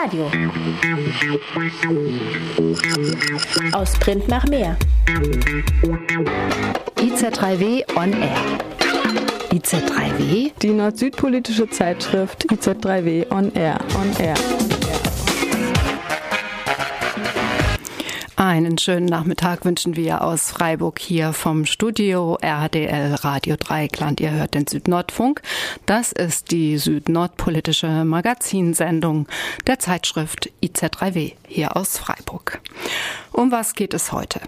Radio. Aus Print nach mehr. IZ3W on Air. IZ3W? Die nord-süd-politische Zeitschrift IZ3W on Air. On Air. Einen schönen Nachmittag wünschen wir aus Freiburg hier vom Studio RDL Radio Dreikland. Ihr hört den Südnordfunk. Das ist die südnordpolitische Magazinsendung der Zeitschrift IZ3W hier aus Freiburg. Um was geht es heute?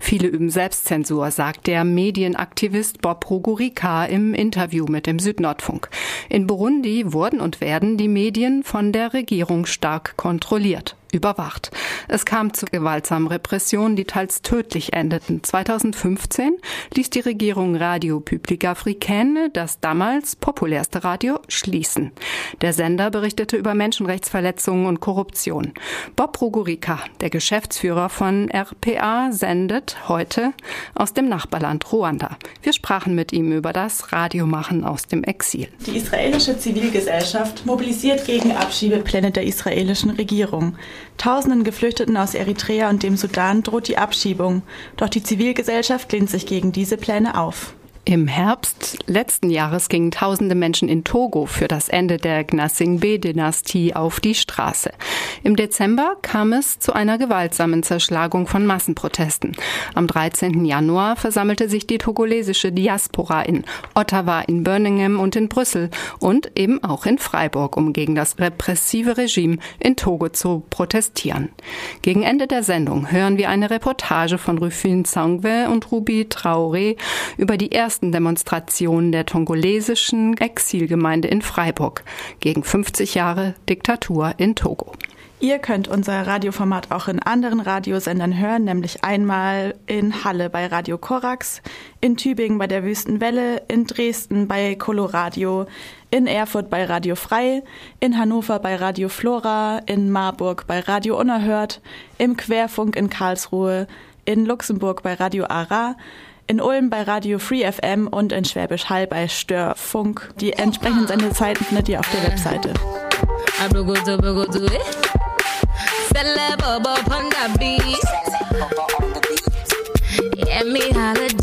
Viele üben Selbstzensur, sagt der Medienaktivist Bob Rugurika im Interview mit dem Südnordfunk. In Burundi wurden und werden die Medien von der Regierung stark kontrolliert überwacht. Es kam zu gewaltsamen Repressionen, die teils tödlich endeten. 2015 ließ die Regierung Radio Public Africaine, das damals populärste Radio, schließen. Der Sender berichtete über Menschenrechtsverletzungen und Korruption. Bob Rugurika, der Geschäftsführer von RPA, sendet heute aus dem Nachbarland Ruanda. Wir sprachen mit ihm über das Radiomachen aus dem Exil. Die israelische Zivilgesellschaft mobilisiert gegen Abschiebepläne der israelischen Regierung. Tausenden Geflüchteten aus Eritrea und dem Sudan droht die Abschiebung, doch die Zivilgesellschaft lehnt sich gegen diese Pläne auf. Im Herbst letzten Jahres gingen tausende Menschen in Togo für das Ende der Gnassingbé-Dynastie auf die Straße. Im Dezember kam es zu einer gewaltsamen Zerschlagung von Massenprotesten. Am 13. Januar versammelte sich die togolesische Diaspora in Ottawa, in Birmingham und in Brüssel und eben auch in Freiburg, um gegen das repressive Regime in Togo zu protestieren. Gegen Ende der Sendung hören wir eine Reportage von Rufin Sangwe und Ruby Traoré über die erste ersten Demonstrationen der tongolesischen Exilgemeinde in Freiburg gegen 50 Jahre Diktatur in Togo. Ihr könnt unser Radioformat auch in anderen Radiosendern hören, nämlich einmal in Halle bei Radio Korax, in Tübingen bei der Wüstenwelle, in Dresden bei Coloradio, in Erfurt bei Radio Frei, in Hannover bei Radio Flora, in Marburg bei Radio Unerhört, im Querfunk in Karlsruhe, in Luxemburg bei Radio Ara, in Ulm bei Radio Free FM und in Schwäbisch Hall bei Störfunk. Die entsprechenden Sendezeiten findet ihr auf der Webseite. Johnny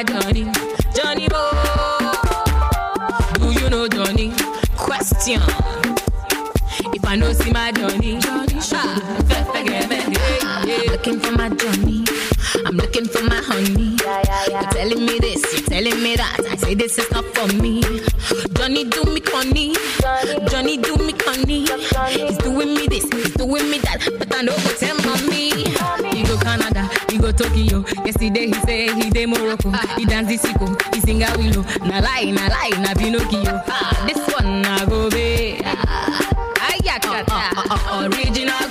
my Johnny? Johnny Mo Do you know Johnny? Question. If I know see my Johnny. Ah, me, yeah, yeah. Looking for my Johnny. I'm looking for my honey. You're telling me this, you're telling me that. I say this is not for me. Johnny do me conny Johnny. Do me conny He's doing me this, he's doing me that. But I know tell mommy. He go Canada, he go Tokyo Yesterday he say he dey Morocco He dance the sicko, he sing a willow Na lie, na lie, na Pinocchio ah, This one na go be Ayakata, uh, uh, uh, original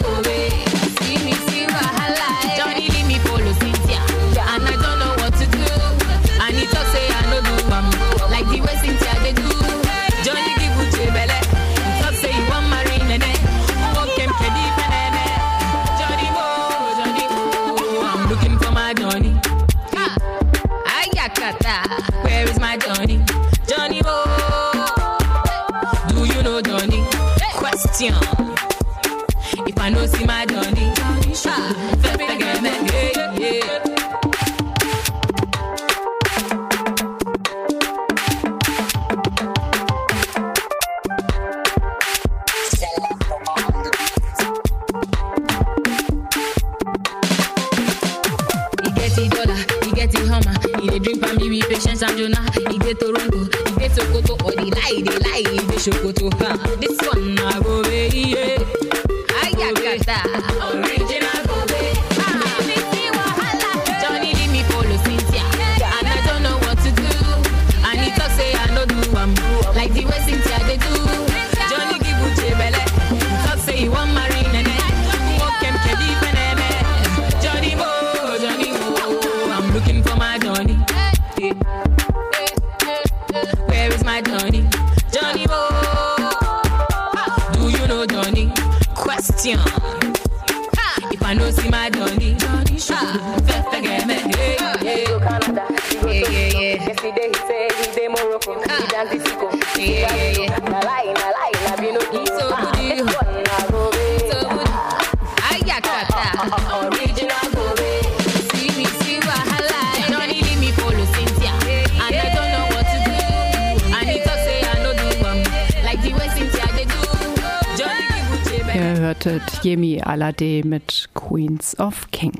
Ihr hörtet Yemi Alade mit Queens of King.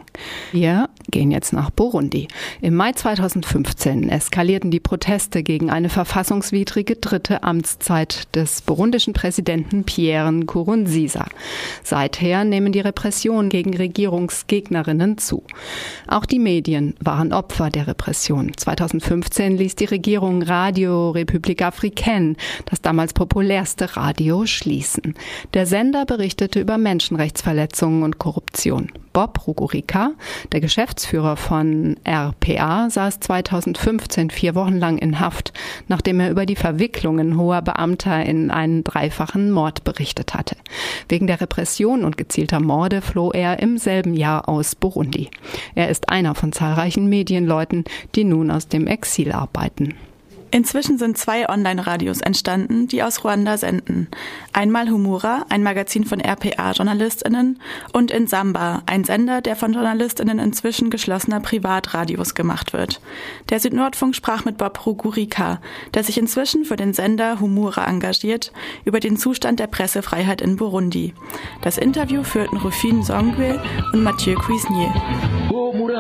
Wir gehen jetzt nach Burundi. Im Mai 2015 eskalierten die Proteste gegen eine verfassungswidrige dritte Amtszeit des burundischen Präsidenten Pierre Nkurunziza. Seither nehmen die Repressionen gegen Regierungsgegnerinnen zu. Auch die Medien waren Opfer der Repression. 2015 ließ die Regierung Radio République Africaine, das damals populärste Radio, schließen. Der Sender über Menschenrechtsverletzungen und Korruption. Bob Rugurika, der Geschäftsführer von RPA, saß 2015 vier Wochen lang in Haft, nachdem er über die Verwicklungen hoher Beamter in einen dreifachen Mord berichtet hatte. Wegen der Repression und gezielter Morde floh er im selben Jahr aus Burundi. Er ist einer von zahlreichen Medienleuten, die nun aus dem Exil arbeiten. Inzwischen sind zwei Online-Radios entstanden, die aus Ruanda senden. Einmal Humura, ein Magazin von RPA-JournalistInnen, und in Samba, ein Sender, der von JournalistInnen inzwischen geschlossener Privatradios gemacht wird. Der Südnordfunk sprach mit Bob Rugurika, der sich inzwischen für den Sender Humura engagiert, über den Zustand der Pressefreiheit in Burundi. Das Interview führten Rufine Songwe und Mathieu Cuisnier. bwo muri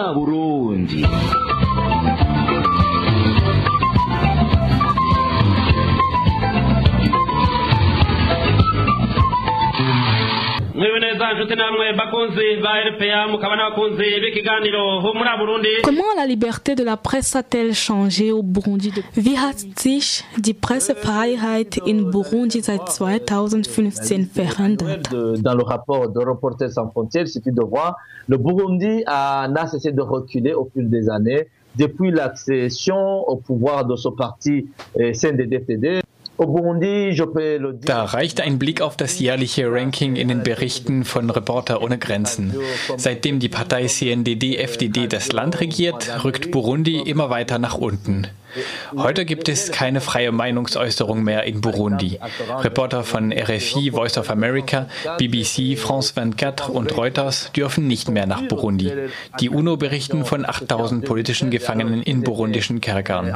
Comment la liberté de la Presse a-t-elle changé au Burundi? Depuis Wie hat sich die Pressefreiheit in Burundi seit 2015 verändert? De- dans le rapport de Reporters sans frontières, il suffit de voir, le Burundi a, n'a cessé de reculer au fil des années, depuis l'accession au pouvoir de ce parti euh, CNDD-FDD. Da reicht ein Blick auf das jährliche Ranking in den Berichten von Reporter ohne Grenzen. Seitdem die Partei CNDD-FDD das Land regiert, rückt Burundi immer weiter nach unten. Heute gibt es keine freie Meinungsäußerung mehr in Burundi. Reporter von RFI, Voice of America, BBC, France 24 und Reuters dürfen nicht mehr nach Burundi. Die UNO berichten von 8000 politischen Gefangenen in burundischen Kerkern.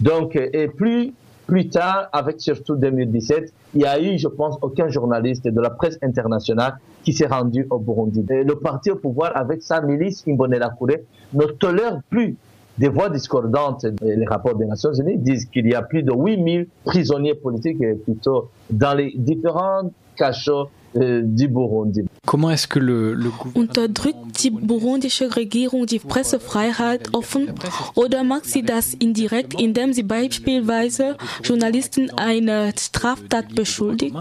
Donc, euh, et plus, plus tard, avec surtout 2017, il y a eu, je pense, aucun journaliste de la presse internationale qui s'est rendu au Burundi. Le parti au pouvoir, avec sa milice Imbonerakure, ne tolère plus des voix discordantes. Les rapports des Nations Unies disent qu'il y a plus de 8000 prisonniers politiques plutôt dans les différents cachots euh, du Burundi. Unterdrückt die burundische Regierung die Pressefreiheit offen oder macht sie das indirekt, indem sie beispielsweise Journalisten einer Straftat beschuldigt?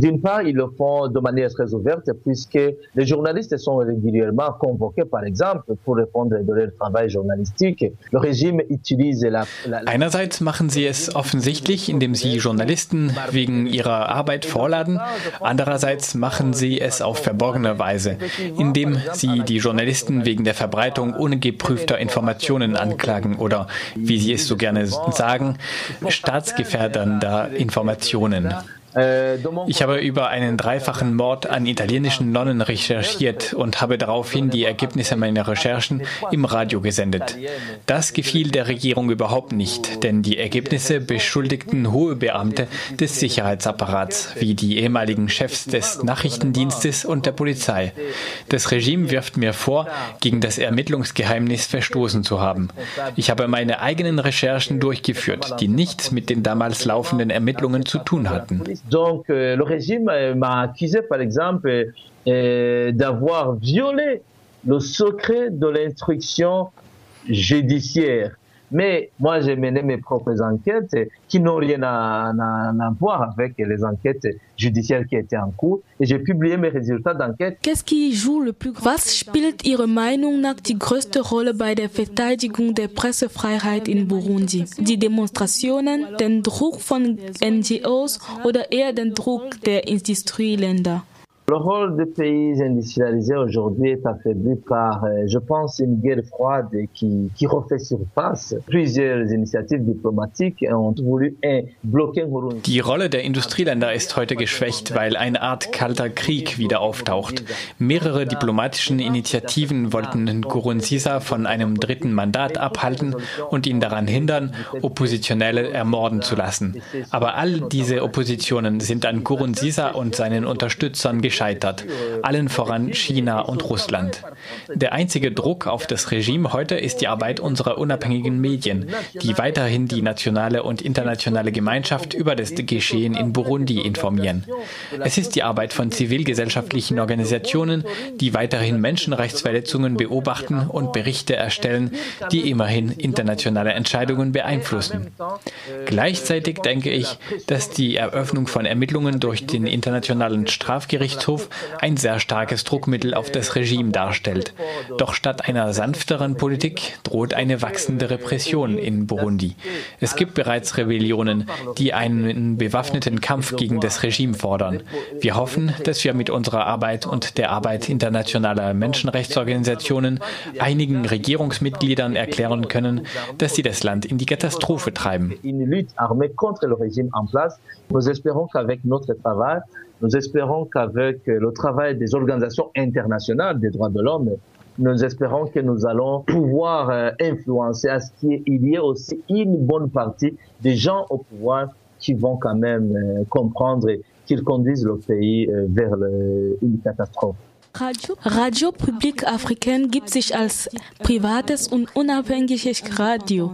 D'une part, ils le font de manière très ouverte puisque les journalistes sont régulièrement convoqués, par exemple, pour répondre de leur travail journalistique. Le régime utilise la... la, Einerseits machen sie es offensichtlich, indem sie Journalisten wegen ihrer Arbeit vorladen. Andererseits machen sie es auf verborgene Weise, indem sie die Journalisten wegen der Verbreitung ungeprüfter Informationen anklagen oder, wie sie es so gerne sagen, staatsgefährdernder Informationen. Ich habe über einen dreifachen Mord an italienischen Nonnen recherchiert und habe daraufhin die Ergebnisse meiner Recherchen im Radio gesendet. Das gefiel der Regierung überhaupt nicht, denn die Ergebnisse beschuldigten hohe Beamte des Sicherheitsapparats, wie die ehemaligen Chefs des Nachrichtendienstes und der Polizei. Das Regime wirft mir vor, gegen das Ermittlungsgeheimnis verstoßen zu haben. Ich habe meine eigenen Recherchen durchgeführt, die nichts mit den damals laufenden Ermittlungen zu tun hatten. Donc, euh, le régime euh, m'a accusé, par exemple, euh, d'avoir violé le secret de l'instruction judiciaire. Mais moi, j'ai mené mes propres enquêtes qui n'ont rien à, à, à, voir avec les enquêtes judiciaires qui étaient en cours. Et j'ai publié mes résultats d'enquête. Qu'est-ce qui joue le plus Was spielt Ihrer Meinung nach die größte Rolle bei der Verteidigung der Pressefreiheit in Burundi? Die Demonstrationen, den Druck von NGOs oder eher den Druck der Industrieländer? Le rôle des pays industrialisés aujourd'hui est affaibli par, euh, je pense, une guerre froide qui, qui refait surface. Plusieurs initiatives diplomatiques ont voulu bloquer. Die Rolle der Industrieländer ist heute geschwächt, weil eine Art kalter Krieg wieder auftaucht. Mehrere diplomatischen Initiativen wollten Nkurunziza von einem dritten Mandat abhalten und ihn daran hindern, Oppositionelle ermorden zu lassen. Aber all diese Oppositionen sind an Nkurunziza und seinen Unterstützern gescheitert gescheitert, allen voran China und Russland. Der einzige Druck auf das Regime heute ist die Arbeit unserer unabhängigen Medien, die weiterhin die nationale und internationale Gemeinschaft über das Geschehen in Burundi informieren. Es ist die Arbeit von zivilgesellschaftlichen Organisationen, die weiterhin Menschenrechtsverletzungen beobachten und Berichte erstellen, die immerhin internationale Entscheidungen beeinflussen. Gleichzeitig denke ich, dass die Eröffnung von Ermittlungen durch den Internationalen Strafgerichtshof Gerichtshof ein sehr starkes Druckmittel auf das Regime darstellt. Doch statt einer sanfteren Politik droht eine wachsende Repression in Burundi. Es gibt bereits Rebellionen, die einen bewaffneten Kampf gegen das Regime fordern. Wir hoffen, dass wir mit unserer Arbeit und der Arbeit internationaler Menschenrechtsorganisationen einigen Regierungsmitgliedern erklären können, dass sie das Land in die Katastrophe treiben. Nous espérons qu'avec notre travail, nous espérons qu'avec le travail des organisations internationales des droits de l'homme, nous espérons que nous allons pouvoir euh, influencer à ce qu'il y ait aussi une bonne partie des gens au pouvoir qui vont quand même euh, comprendre qu'ils conduisent le pays euh, vers une catastrophe. Radio, Radio Public Africaine gibt sich als privates und unabhängiges Radio.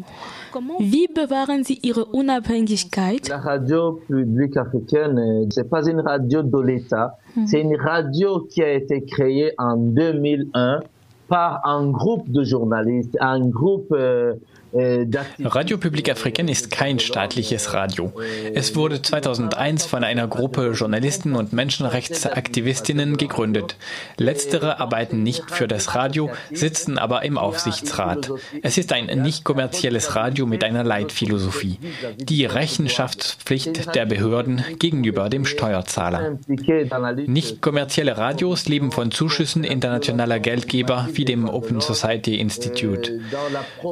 Wie bewahren Sie Ihre Unabhängigkeit? La radio publique africaine, c'est pas une radio de l'État, Mhm. c'est une radio qui a été créée en 2001 par un groupe de journalistes, un groupe euh, euh. Radio Public Africaine ist kein staatliches Radio. Es wurde 2001 von einer Gruppe Journalisten und Menschenrechtsaktivistinnen gegründet. Letztere arbeiten nicht für das Radio, sitzen aber im Aufsichtsrat. Es ist ein nicht kommerzielles Radio mit einer Leitphilosophie. Die Rechenschaftspflicht der Behörden gegenüber dem Steuerzahler. Nicht kommerzielle Radios leben von Zuschüssen internationaler Geldgeber wie dem Open Society Institute.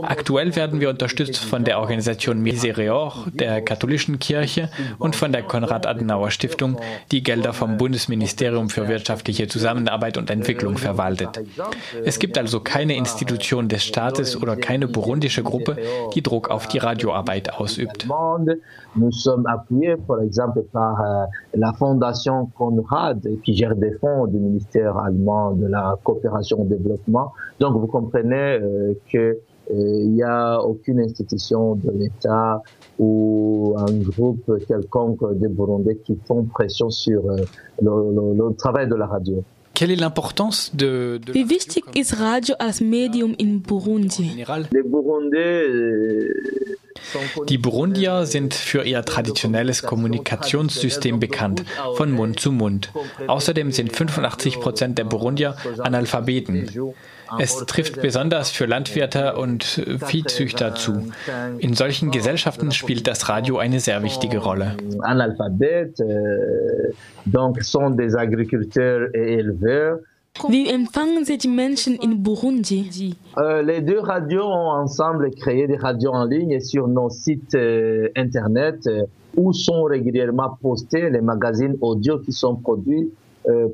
Aktuell werden wir unterstützt von der Organisation Misereor, der katholischen Kirche und von der Konrad-Adenauer-Stiftung, die Gelder vom Bundesministerium für wirtschaftliche Zusammenarbeit und Entwicklung verwaltet. Es gibt also keine Institution des Staates oder keine burundische Gruppe, die Druck auf die Radioarbeit ausübt. Nous sommes appuyés, par exemple, par euh, la Fondation Conrad, qui gère des fonds du ministère allemand de la coopération au développement. Donc, vous comprenez euh, que il n'y a aucune institution de l'État ou un groupe quelconque de Burundais qui font pression sur euh, le, le, le travail de la radio. Quelle est l'importance de, de Wie wichtig ist Radio als Medium in Burundi? Les Burundais euh, Die Burundier sind für ihr traditionelles Kommunikationssystem bekannt, von Mund zu Mund. Außerdem sind 85 Prozent der Burundier Analphabeten. Es trifft besonders für Landwirte und Viehzüchter zu. In solchen Gesellschaften spielt das Radio eine sehr wichtige Rolle. euh, et. Wie empfangen Sie die Menschen in Burundi? Euh, les deux radios ont ensemble créé des radios en ligne sur nos sites euh, internet où sont régulièrement postés les magazines audio qui sont produits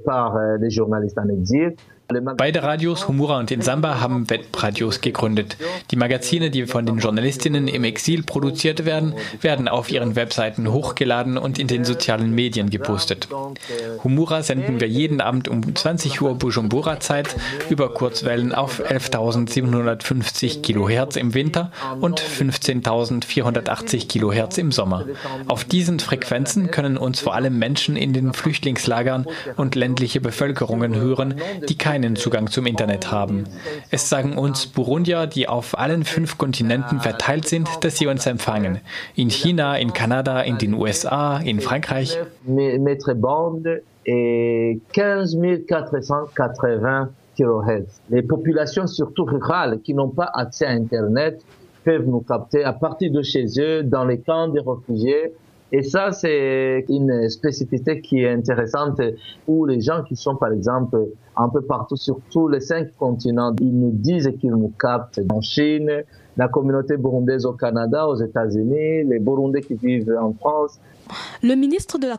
par les journalistes en exil. Beide Radios, Humura und Insamba, haben Webradios gegründet. Die Magazine, die von den Journalistinnen im Exil produziert werden, werden auf ihren Webseiten hochgeladen und in den sozialen Medien gepostet. Humura senden wir jeden Abend um 20 Uhr Bujumbura-Zeit über Kurzwellen auf 11.750 Kilohertz im Winter und 15.480 Kilohertz im Sommer. Auf diesen Frequenzen können uns vor allem Menschen in den Flüchtlingslagern und ländliche Bevölkerungen hören, die keine keinen Zugang zum Internet haben. Es sagen uns Burundier, die auf allen fünf Kontinenten verteilt sind, dass sie uns empfangen. In China, in Kanada, in den USA, in Frankreich. Mètre bande et 15 480 kHz. Les populations, surtout rurales, qui n'ont pas accès à Internet, peuvent nous capter à partir de chez eux, dans les camps des réfugiés. Et ça, c'est une spécificité qui est intéressante où les gens qui sont, par exemple, un peu partout sur tous les cinq continents, ils nous disent qu'ils nous captent. En Chine, la communauté burundaise au Canada, aux États-Unis, les Burundais qui vivent en France,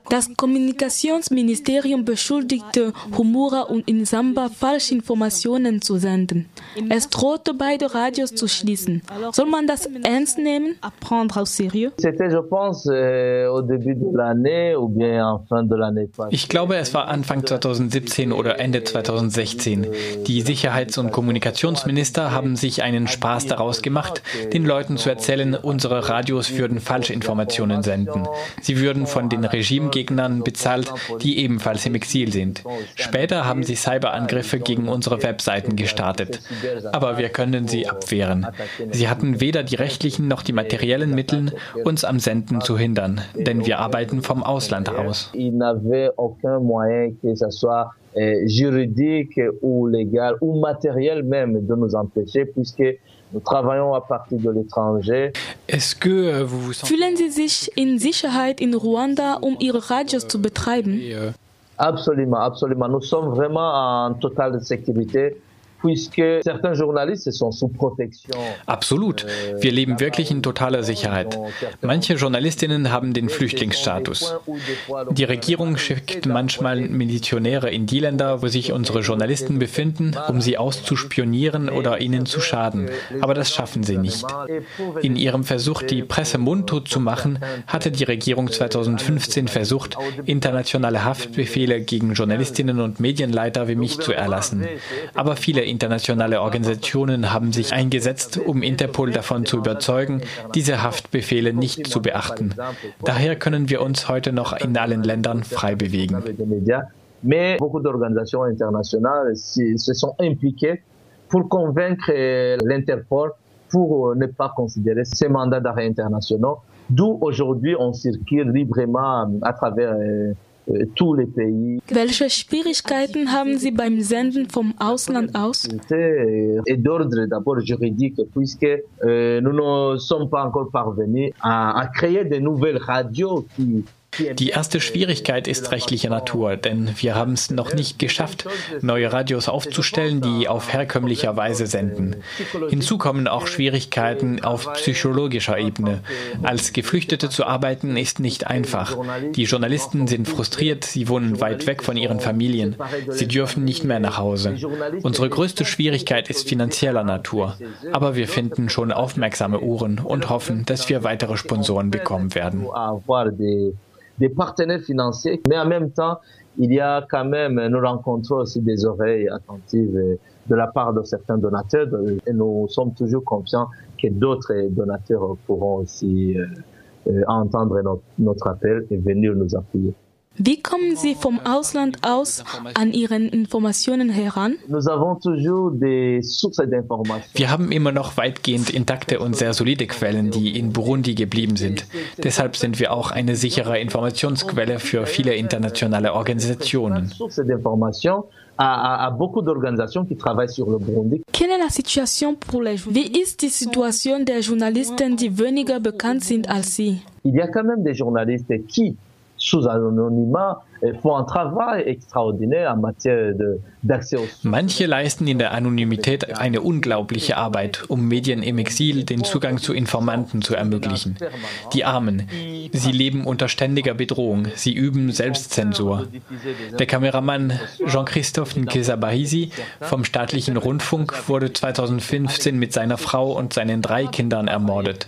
Das Kommunikationsministerium beschuldigte Humura und Insamba Falschinformationen zu senden. Es drohte beide Radios zu schließen. Soll man das ernst nehmen? Euh. Ich glaube, es war Anfang 2017 oder Ende 2016. Die Sicherheits- und Kommunikationsminister haben sich einen Spaß daraus gemacht, den Leuten zu erzählen, unsere Radios würden Falschinformationen senden. Sie würden von den Regimegegnern bezahlt, die ebenfalls im Exil sind. Später haben sie Cyberangriffe gegen unsere Webseiten gestartet. Aber wir können sie abwehren. Sie hatten weder die rechtlichen noch die materiellen Mittel, uns am Senden zu hindern, denn wir arbeiten vom Ausland aus. Euh, juridique ou légal ou matériel même de nous empêcher puisque nous travaillons à partir de l'étranger. Est-ce que euh, vous vous sentez Fühlen Sie sich in Sicherheit in Ruanda, um Ihre Radios zu betreiben? euh, Absolument, absolument. Nous sommes vraiment en totale sécurité Absolut. Wir leben wirklich in totaler Sicherheit. Manche Journalistinnen haben den Flüchtlingsstatus. Die Regierung schickt manchmal Milizionäre in die Länder, wo sich unsere Journalisten befinden, um sie auszuspionieren oder ihnen zu schaden. Aber das schaffen sie nicht. In ihrem Versuch, die Presse mundtot zu machen, hatte die Regierung 2015 versucht, internationale Haftbefehle gegen Journalistinnen und Medienleiter wie mich zu erlassen. Aber viele internationale Organisationen haben sich eingesetzt, um Interpol davon zu überzeugen, diese Haftbefehle nicht zu beachten. Daher können wir uns heute noch in allen Ländern frei bewegen. mais beaucoup d'organisations internationales se sont impliquées pour convaincre euh, l'Interpol pour euh, ne pas considérer ces mandats d'arrêt internationaux, d'où aujourd'hui on circule librement à travers euh, tous les pays. Welche Schwierigkeiten haben Sie beim Senden vom Ausland aus? Et d'ordre d'abord juridique, puisque nous ne sommes pas encore parvenus à, à créer de nouvelles radios qui, Die erste Schwierigkeit ist rechtlicher Natur, denn wir haben es noch nicht geschafft, neue Radios aufzustellen, die auf herkömmlicher Weise senden. Hinzu kommen auch Schwierigkeiten auf psychologischer Ebene. Als Geflüchtete zu arbeiten ist nicht einfach. Die Journalisten sind frustriert, sie wohnen weit weg von ihren Familien. Sie dürfen nicht mehr nach Hause. Unsere größte Schwierigkeit ist finanzieller Natur. Aber wir finden schon aufmerksame Uhren und hoffen, dass wir weitere Sponsoren bekommen werden. Des, partenaires financiers, mais en même temps, il y a quand même, nous rencontrons aussi des oreilles attentives de la part de certains donateurs et nous sommes toujours confiants que d'autres donateurs pourront aussi euh, euh, entendre notre, notre appel et venir nous appuyer. Wie kommen Sie vom Ausland aus an Ihren Informationen heran? Wir haben immer noch weitgehend intakte und sehr solide Quellen, die in Burundi geblieben sind. Deshalb sind wir auch eine sichere Informationsquelle für viele internationale Organisationen. Wie ist die Situation der Journalisten, die weniger bekannt sind als Sie? il y a quand même des journalistes qui, sous anonymat, font un travail extraordinaire en matière de- d'accès aux Manche leisten in der Anonymität eine unglaubliche Arbeit, um Medien im Exil den Zugang zu Informanten zu ermöglichen. Die Armen, sie leben unter ständiger Bedrohung, sie üben Selbstzensur. Der Kameramann Jean-Christophe Nkezabahizi vom staatlichen Rundfunk wurde 2015 mit seiner Frau und seinen drei Kindern ermordet.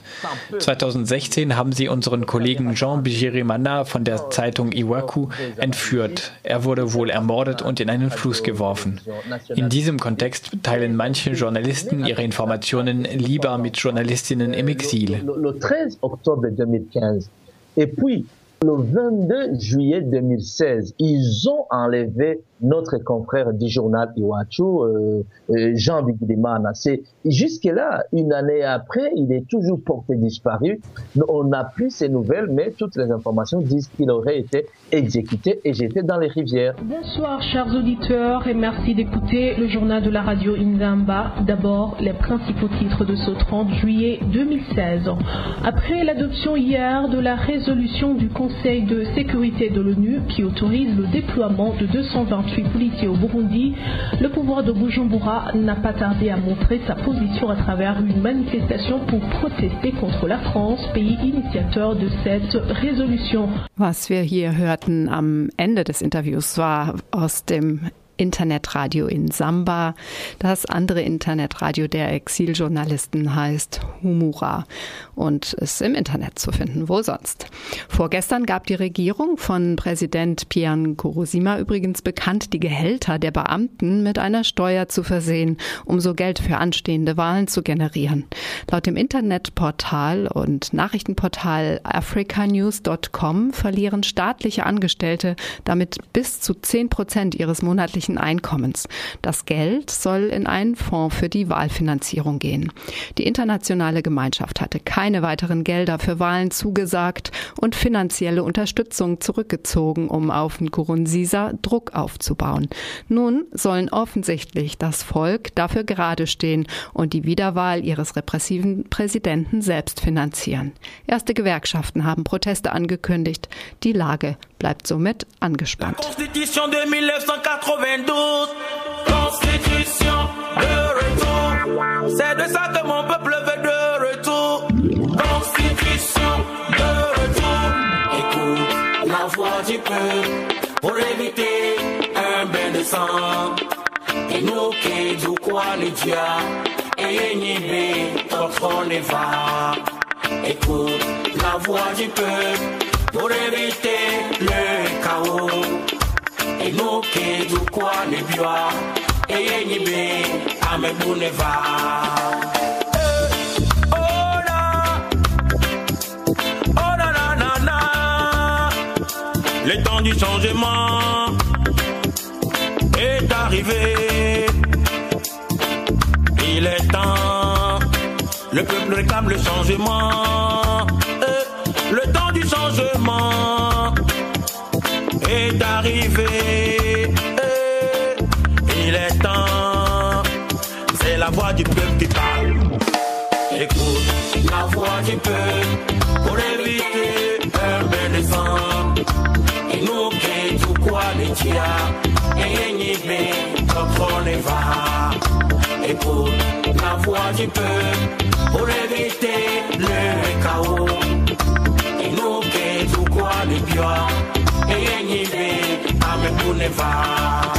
2016 haben sie unseren Kollegen Jean Bigirimana von der Zeitung Iwaku entführt. Er wurde wohl ermordet und in einen Fluss geworfen. In diesem Kontext teilen manche Journalisten ihre Informationen lieber mit Journalistinnen im Exil. le, le 13 octobre 2015 et puis le 22 juillet 2016, ils ont enlevé notre confrère du journal Iwachu, euh, euh, Jean Bigdimana. C'est jusque-là, une année après, il est toujours porté disparu. On n'a plus ces nouvelles, mais toutes les informations disent qu'il aurait été exécuté et jeté dans les rivières. Bonsoir, chers auditeurs, et merci d'écouter le journal de la radio Inzamba. D'abord, les principaux titres de ce 30 juillet 2016. Après l'adoption hier de la résolution du Conseil de sécurité de l'ONU qui autorise le déploiement de 228 policiers au Burundi, le pouvoir de Bujumbura n'a pas tardé à montrer sa position à travers une manifestation pour protester contre la France, pays initiateur de cette résolution. Was wir hier hörten am Ende des Interviews war aus dem Internetradio in Samba. Das andere Internetradio der Exiljournalisten heißt Humura und ist im Internet zu finden. Wo sonst? Vorgestern gab die Regierung von Präsident Pierre Nkurunziza übrigens bekannt, die Gehälter der Beamten mit einer Steuer zu versehen, um so Geld für anstehende Wahlen zu generieren. Laut dem Internetportal und Nachrichtenportal africanews.com verlieren staatliche Angestellte damit bis zu 10 Prozent ihres monatlichen Einkommens. Das Geld soll in einen Fonds für die Wahlfinanzierung gehen. Die internationale Gemeinschaft hatte keine weiteren Gelder für Wahlen zugesagt und finanzielle Unterstützung zurückgezogen, um auf Nkurunziza Druck aufzubauen. Nun sollen offensichtlich das Volk dafür gerade stehen und die Wiederwahl ihres repressiven Präsidenten selbst finanzieren. Erste Gewerkschaften haben Proteste angekündigt. Die Lage bleibt somit angespannt. Constitution de 1992, Constitution de retour. C'est de ça que mon peuple veut de retour. Constitution de retour. Écoute la voix du peuple pour éviter un bain de sang. Et nous qui du quoi les dieux et inhiber notre neva. Écoute la voix du peuple pour éviter le chaos. Et nous qui du quoi les biois et inhiber à mes boulevard. Oh na na na na, le temps du changement est arrivé. Il est temps, le peuple réclame le changement. Eh, Le temps du changement est arrivé. Il est temps, c'est la voix du peuple qui parle. Écoute la voix du peuple pour éviter un sang. Et nous qui tout quoi les tia et inhiber notre neva. Écoute la voix du peuple pour éviter le chaos. Et nous qui tout quoi les biois et inhiber à mes boulevard. Yeah!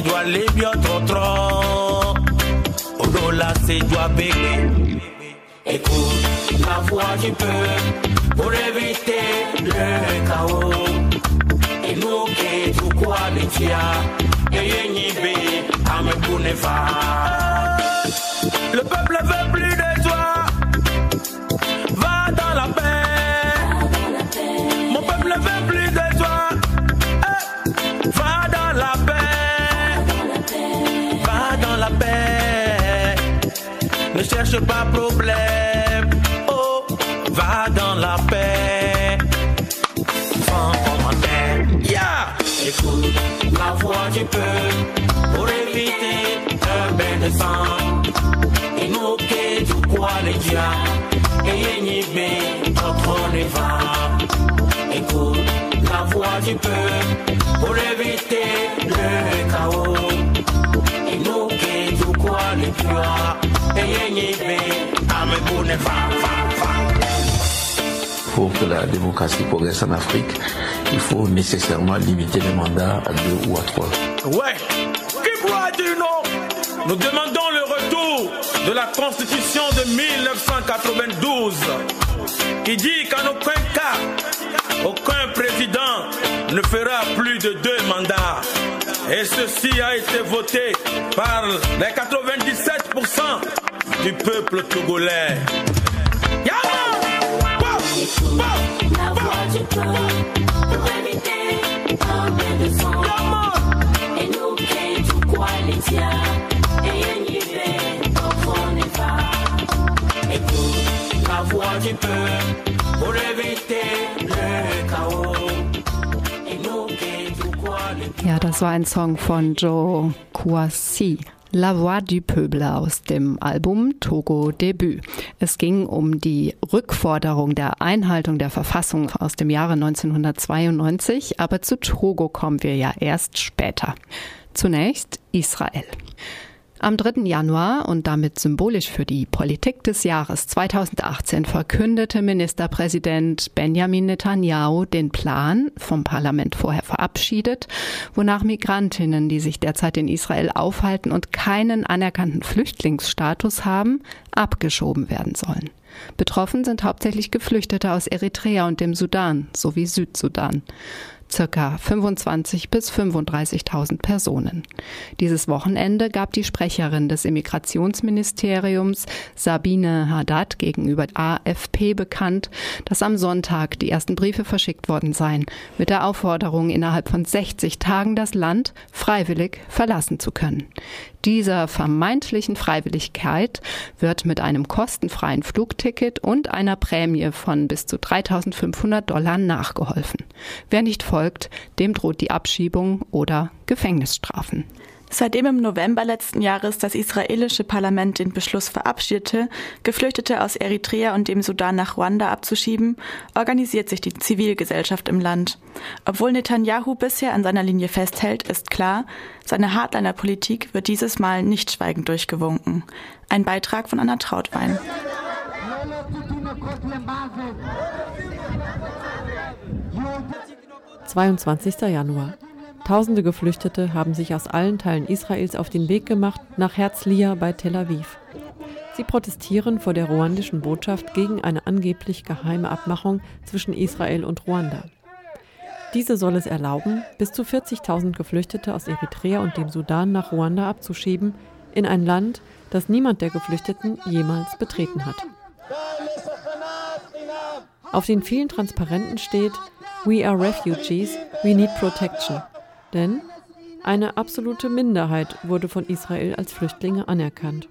Et toi, les. Au dollar, c'est toi, bébé. Écoute la voix du peuple pour éviter le chaos. Et nous qui tout quoi les tia et inhibé à me. Le peuple veut cherche pas problème. Oh, va dans la paix. Sans commentaire. Yeah. Écoute la voix du peuple pour éviter un bain de sang. Et nous qui tout quoi les dieux et inhiber notre neva. Écoute la voix du peuple pour éviter le chaos. Et nous qui tout quoi les dieux pour que la démocratie progresse en Afrique, il faut nécessairement limiter les mandats à deux ou à trois. Ouais, qui pourra dire non? Nous demandons le retour de la Constitution de 1992 qui dit qu'en aucun cas, aucun président ne fera plus de deux mandats. Et ceci a été voté par les 97% du peuple togolais. Pour das war ein Song von Joe Kouassi. La Voix du Peuple aus dem Album Togo Debüt. Es ging um die Rückforderung der Einhaltung der Verfassung aus dem Jahre 1992, aber zu Togo kommen wir ja erst später. Zunächst Israel. Am 3. Januar und damit symbolisch für die Politik des Jahres 2018 verkündete Ministerpräsident Benjamin Netanyahu den Plan, vom Parlament vorher verabschiedet, wonach Migrantinnen, die sich derzeit in Israel aufhalten und keinen anerkannten Flüchtlingsstatus haben, abgeschoben werden sollen. Betroffen sind hauptsächlich Geflüchtete aus Eritrea und dem Sudan sowie Südsudan circa 25 bis 35.000 Personen. Dieses Wochenende gab die Sprecherin des Immigrationsministeriums Sabine Haddad gegenüber AFP bekannt, dass am Sonntag die ersten Briefe verschickt worden seien, mit der Aufforderung, innerhalb von 60 Tagen das Land freiwillig verlassen zu können. Dieser vermeintlichen Freiwilligkeit wird mit einem kostenfreien Flugticket und einer Prämie von bis zu 3.500 Dollar nachgeholfen. Wer nicht folgt, dem droht die Abschiebung oder Gefängnisstrafen. Seitdem im November letzten Jahres das israelische Parlament den Beschluss verabschiedete, Geflüchtete aus Eritrea und dem Sudan nach Ruanda abzuschieben, organisiert sich die Zivilgesellschaft im Land. Obwohl Netanyahu bisher an seiner Linie festhält, ist klar, seine Hardliner-Politik wird dieses Mal nicht schweigend durchgewunken. Ein Beitrag von Anna Trautwein. 22. Januar. Tausende Geflüchtete haben sich aus allen Teilen Israels auf den Weg gemacht nach Herzliya bei Tel Aviv. Sie protestieren vor der ruandischen Botschaft gegen eine angeblich geheime Abmachung zwischen Israel und Ruanda. Diese soll es erlauben, bis zu 40.000 Geflüchtete aus Eritrea und dem Sudan nach Ruanda abzuschieben, in ein Land, das niemand der Geflüchteten jemals betreten hat. Auf den vielen Transparenten steht We are refugees, we need protection. Denn eine absolute Minderheit wurde von Israel als Flüchtlinge anerkannt.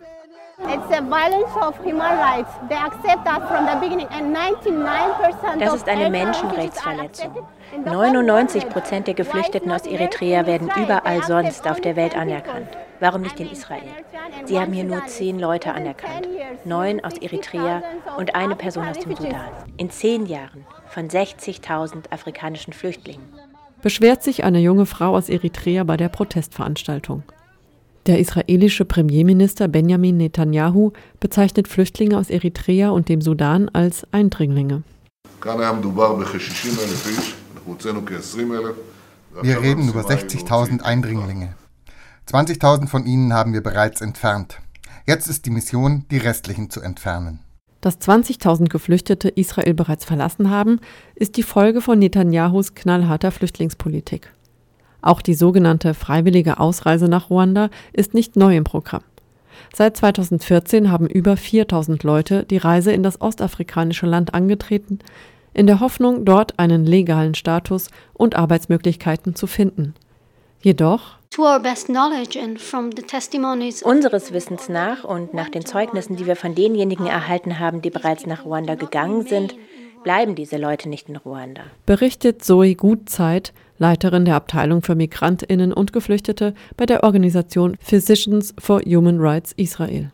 Das ist eine Menschenrechtsverletzung. 99 Prozent der Geflüchteten aus Eritrea werden überall sonst auf der Welt anerkannt. Warum nicht in Israel? Sie haben hier nur zehn Leute anerkannt. Neun aus Eritrea und eine Person aus dem Sudan. In zehn Jahren von 60.000 afrikanischen Flüchtlingen. Beschwert sich eine junge Frau aus Eritrea bei der Protestveranstaltung. Der israelische Premierminister Benjamin Netanyahu bezeichnet Flüchtlinge aus Eritrea und dem Sudan als Eindringlinge. Wir reden über 60.000 Eindringlinge. 20.000 von ihnen haben wir bereits entfernt. Jetzt ist die Mission, die restlichen zu entfernen. Dass 20.000 Geflüchtete Israel bereits verlassen haben, ist die Folge von Netanyahus knallharter Flüchtlingspolitik. Auch die sogenannte freiwillige Ausreise nach Ruanda ist nicht neu im Programm. Seit 2014 haben über 4000 Leute die Reise in das ostafrikanische Land angetreten, in der Hoffnung, dort einen legalen Status und Arbeitsmöglichkeiten zu finden. Jedoch Unseres Wissens nach und nach den Zeugnissen, die wir von denjenigen erhalten haben, die bereits nach Ruanda gegangen sind, bleiben diese Leute nicht in Ruanda. Berichtet Zoe Gutzeit, Leiterin der Abteilung für Migrantinnen und Geflüchtete bei der Organisation Physicians for Human Rights Israel.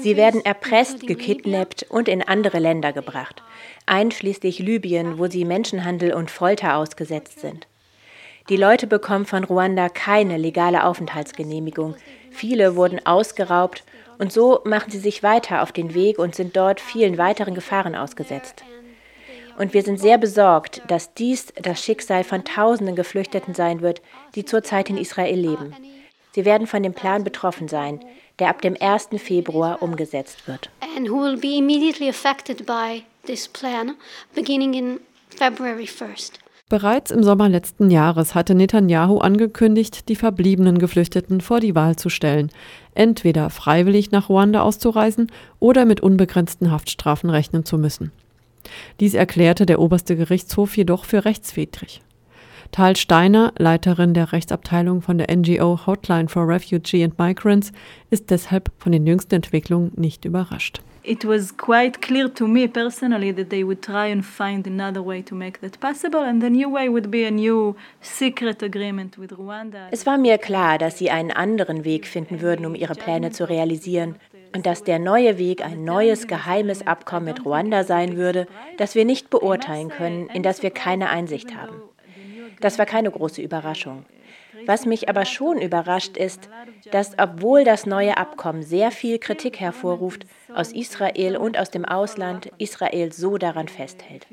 Sie werden erpresst, gekidnappt und in andere Länder gebracht, einschließlich Libyen, wo sie Menschenhandel und Folter ausgesetzt sind. Die Leute bekommen von Ruanda keine legale Aufenthaltsgenehmigung. Viele wurden ausgeraubt Und so machen sie sich weiter auf den Weg und sind dort vielen weiteren Gefahren ausgesetzt. Und wir sind sehr besorgt, dass dies das Schicksal von tausenden Geflüchteten sein wird, die zurzeit in Israel leben. Sie werden von dem Plan betroffen sein, der ab dem 1. Februar umgesetzt wird. And who will be immediately affected by this plan beginning in February 1st. Bereits im Sommer letzten Jahres hatte Netanyahu angekündigt, die verbliebenen Geflüchteten vor die Wahl zu stellen, entweder freiwillig nach Ruanda auszureisen oder mit unbegrenzten Haftstrafen rechnen zu müssen. Dies erklärte der oberste Gerichtshof jedoch für rechtswidrig. Tal Steiner, Leiterin der Rechtsabteilung von der NGO Hotline for Refugee and Migrants, ist deshalb von den jüngsten Entwicklungen nicht überrascht. It was quite clear to me personally that they would try and find another way to make that possible, and the new way would be a new secret agreement with Rwanda. Es war mir klar, dass sie einen anderen Weg finden würden, um ihre Pläne zu realisieren und dass der neue Weg ein neues geheimes Abkommen mit Ruanda sein würde, das wir nicht beurteilen können, in das wir keine Einsicht haben. Das war keine große Überraschung. Was mich aber schon überrascht ist, dass obwohl das neue Abkommen sehr viel Kritik hervorruft, aus Israel und aus dem Ausland Israel so daran festhält.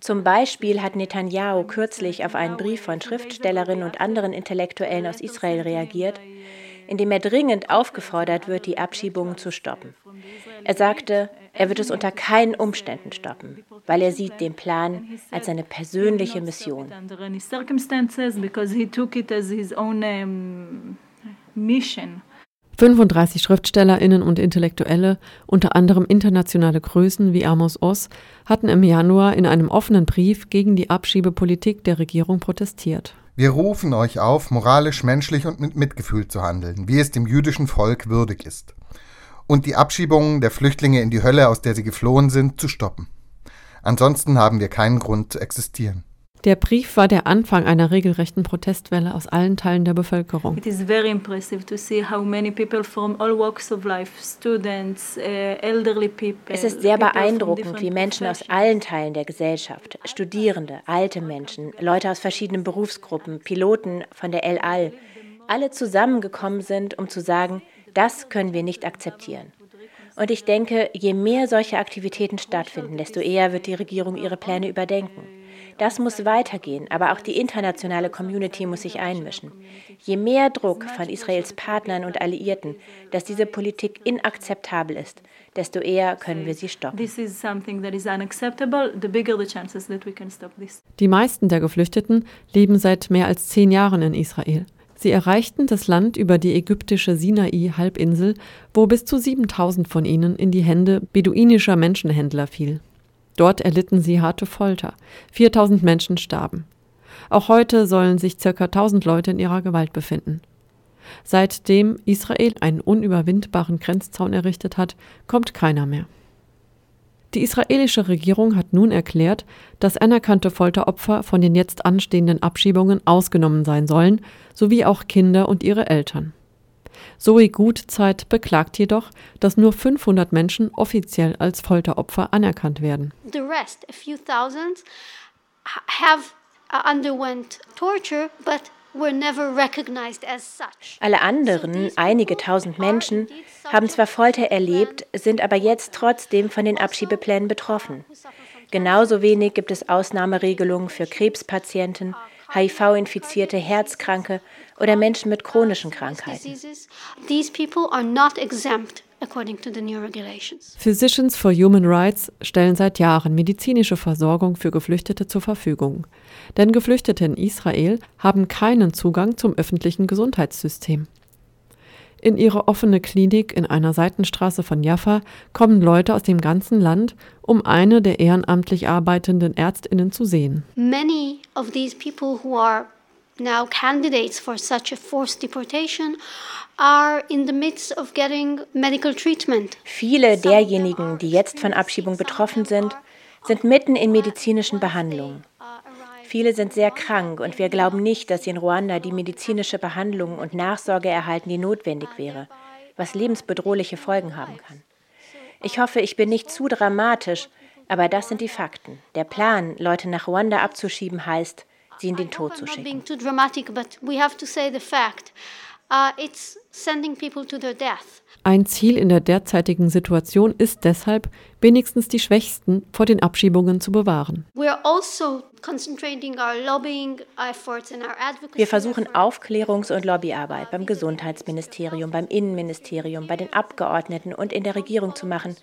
Zum Beispiel hat Netanyahu kürzlich auf einen Brief von Schriftstellerinnen und anderen Intellektuellen aus Israel reagiert, in dem er dringend aufgefordert wird, die Abschiebungen zu stoppen. Er sagte, er wird es unter keinen Umständen stoppen, weil er sieht den Plan als seine persönliche Mission. 35 Schriftstellerinnen und Intellektuelle, unter anderem internationale Größen wie Amos Oz, hatten im Januar in einem offenen Brief gegen die Abschiebepolitik der Regierung protestiert. Wir rufen euch auf, moralisch, menschlich und mit Mitgefühl zu handeln, wie es dem jüdischen Volk würdig ist. Und die Abschiebungen der Flüchtlinge in die Hölle, aus der sie geflohen sind, zu stoppen. Ansonsten haben wir keinen Grund zu existieren. Der Brief war der Anfang einer regelrechten Protestwelle aus allen Teilen der Bevölkerung. It is very impressive to see how many people from all walks of life, students, uh, elderly people. Es ist sehr beeindruckend, wie Menschen aus allen Teilen der Gesellschaft, Studierende, alte Menschen, Leute aus verschiedenen Berufsgruppen, Piloten von der El Al, alle zusammengekommen sind, um zu sagen, das können wir nicht akzeptieren. Und ich denke, je mehr solche Aktivitäten stattfinden, desto eher wird die Regierung ihre Pläne überdenken. Das muss weitergehen, aber auch die internationale Community muss sich einmischen. Je mehr Druck von Israels Partnern und Alliierten, dass diese Politik inakzeptabel ist, desto eher können wir sie stoppen. Die meisten der Geflüchteten leben seit mehr als zehn Jahren in Israel. Sie erreichten das Land über die ägyptische Sinai-Halbinsel, wo bis zu 7000 von ihnen in die Hände beduinischer Menschenhändler fiel. Dort erlitten sie harte Folter. 4000 Menschen starben. Auch heute sollen sich ca. 1000 Leute in ihrer Gewalt befinden. Seitdem Israel einen unüberwindbaren Grenzzaun errichtet hat, kommt keiner mehr. Die israelische Regierung hat nun erklärt, dass anerkannte Folteropfer von den jetzt anstehenden Abschiebungen ausgenommen sein sollen, sowie auch Kinder und ihre Eltern. Zoe Gutzeit beklagt jedoch, dass nur 500 Menschen offiziell als Folteropfer anerkannt werden. The rest, a few thousands, have uh, underwent torture, but Alle anderen, einige tausend Menschen, haben zwar Folter erlebt, sind aber jetzt trotzdem von den Abschiebeplänen betroffen. Genauso wenig gibt es Ausnahmeregelungen für Krebspatienten, HIV-infizierte Herzkranke oder Menschen mit chronischen Krankheiten. Physicians for Human Rights stellen seit Jahren medizinische Versorgung für Geflüchtete zur Verfügung. Denn Geflüchtete in Israel haben keinen Zugang zum öffentlichen Gesundheitssystem. In ihre offene Klinik in einer Seitenstraße von Jaffa kommen Leute aus dem ganzen Land, um eine der ehrenamtlich arbeitenden Ärztinnen zu sehen. Many of these people who are now candidates for such a forced deportation are in the midst of getting medical treatment. Viele derjenigen, die jetzt von Abschiebung betroffen sind, sind mitten in medizinischen Behandlungen. Viele sind sehr krank und wir glauben nicht, dass sie in Ruanda die medizinische Behandlung und Nachsorge erhalten, die notwendig wäre, was lebensbedrohliche Folgen haben kann. Ich hoffe, ich bin nicht zu dramatisch, aber das sind die Fakten. Der Plan, Leute nach Ruanda abzuschieben, heißt, sie in den Tod zu schicken. Uh. Ein Ziel in der derzeitigen Situation ist deshalb, wenigstens die Schwächsten vor den Abschiebungen zu bewahren. Also Wir versuchen Aufklärungs- und Lobbyarbeit beim Gesundheitsministerium, beim Innenministerium, bei den Abgeordneten und in der Regierung zu machen.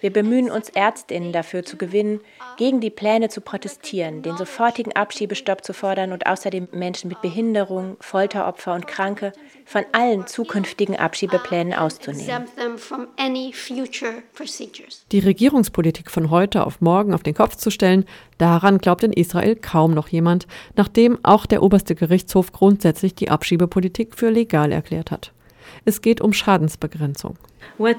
Wir bemühen uns, Ärztinnen dafür zu gewinnen, gegen die Pläne zu protestieren, den sofortigen Abschiebestopp zu fordern und außerdem Menschen mit Behinderung, Folteropfer und Kranke von allen zukünftigen Abschiebeplänen auszunehmen. Die Regierungspolitik von heute auf morgen auf den Kopf zu stellen, daran glaubt in Israel kaum noch jemand, nachdem auch der oberste Gerichtshof grundsätzlich die Abschiebepolitik für legal erklärt hat. Es geht um Schadensbegrenzung. Wir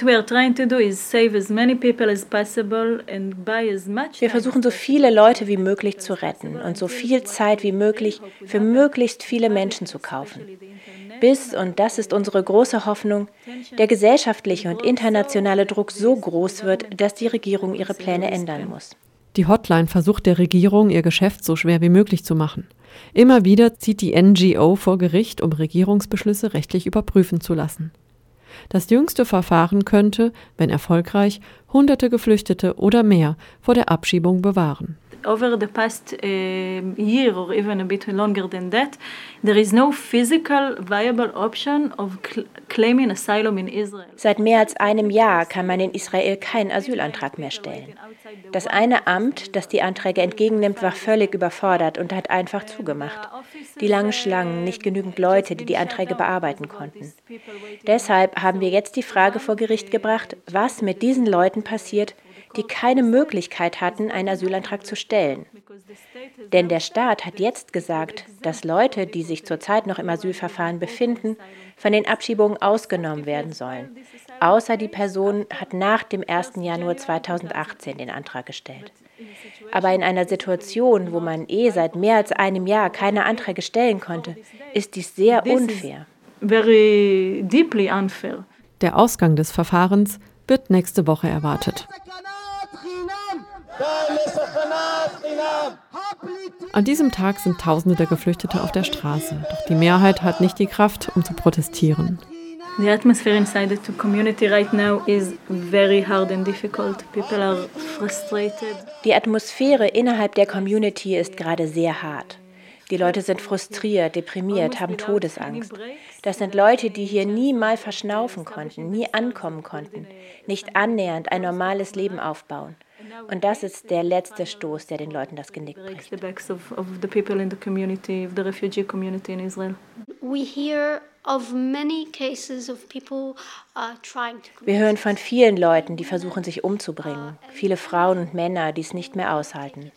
versuchen so viele Leute wie möglich zu retten und so viel Zeit wie möglich für möglichst viele Menschen zu kaufen. Bis, und das ist unsere große Hoffnung, der gesellschaftliche und internationale Druck so groß wird, dass die Regierung ihre Pläne ändern muss. Die Hotline versucht der Regierung, ihr Geschäft so schwer wie möglich zu machen. Immer wieder zieht die NGO vor Gericht, um Regierungsbeschlüsse rechtlich überprüfen zu lassen. Das jüngste Verfahren könnte, wenn erfolgreich, hunderte Geflüchtete oder mehr vor der Abschiebung bewahren over the past uh, year or even a bit longer than that, there is no physical viable option of cl claiming asylum in Israel. Seit mehr als einem Jahr kann man in Israel keinen Asylantrag mehr stellen. Das eine Amt, das die Anträge entgegennimmt, war völlig überfordert und hat einfach zugemacht. Die langen Schlangen, nicht genügend Leute, die die Anträge bearbeiten konnten. Deshalb haben wir jetzt die Frage vor Gericht gebracht, was mit diesen Leuten passiert, die keine Möglichkeit hatten, einen Asylantrag zu stellen. Denn der Staat hat jetzt gesagt, dass Leute, die sich zurzeit noch im Asylverfahren befinden, von den Abschiebungen ausgenommen werden sollen. Außer die Person hat nach dem 1. Januar 2018 den Antrag gestellt. Aber in einer Situation, wo man eh seit mehr als einem Jahr keine Anträge stellen konnte, ist dies sehr unfair. Der Ausgang des Verfahrens wird nächste Woche erwartet. An diesem Tag sind Tausende der Geflüchtete auf der Straße, doch die Mehrheit hat nicht die Kraft, um zu protestieren. The atmosphere inside the community right now is very hard and difficult. People are frustrated. Die Atmosphäre innerhalb der Community ist gerade sehr hart. Die Leute sind frustriert, deprimiert, haben Todesangst. Das sind Leute, die hier nie mal verschnaufen konnten, nie ankommen konnten, nicht annähernd ein normales Leben aufbauen. Und das ist der letzte Stoß, der den Leuten das Genick bricht. Wir hören von vielen Leuten, die versuchen, sich umzubringen. Viele Frauen und Männer, die es nicht mehr aushalten.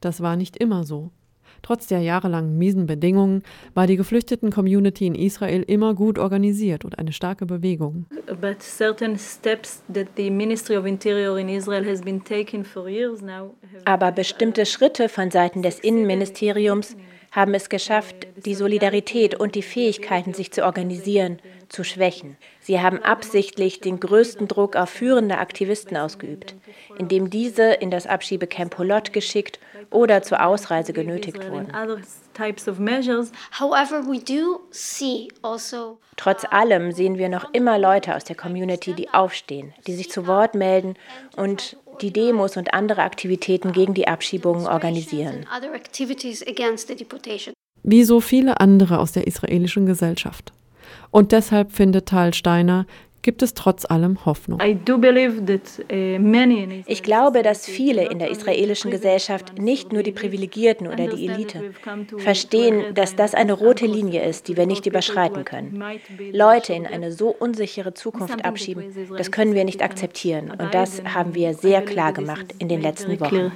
Das war nicht immer so. Trotz der jahrelangen miesen Bedingungen war die geflüchteten Community in Israel immer gut organisiert und eine starke Bewegung. But certain steps that the Ministry of Interior in Israel has been taking for years now. Aber bestimmte Schritte von Seiten des Innenministeriums haben es geschafft, die Solidarität und die Fähigkeiten, sich zu organisieren, zu schwächen. Sie haben absichtlich den größten Druck auf führende Aktivisten ausgeübt, indem diese in das Abschiebecamp Polot geschickt oder zur Ausreise genötigt wurden. Also Trotz allem sehen wir noch immer Leute aus der Community, die aufstehen, die sich zu Wort melden und die Demos und andere Aktivitäten gegen die Abschiebungen organisieren. Wie so viele andere aus der israelischen Gesellschaft. Und deshalb findet Tal Steiner, gibt es trotz allem Hoffnung. Uh, ich glaube, dass viele in der israelischen Gesellschaft, nicht nur die Privilegierten oder die Elite, verstehen, dass das eine rote Linie ist, die wir nicht überschreiten können. Leute in eine so unsichere Zukunft abschieben, das können wir nicht akzeptieren. Und das haben wir sehr klar gemacht in den letzten Wochen.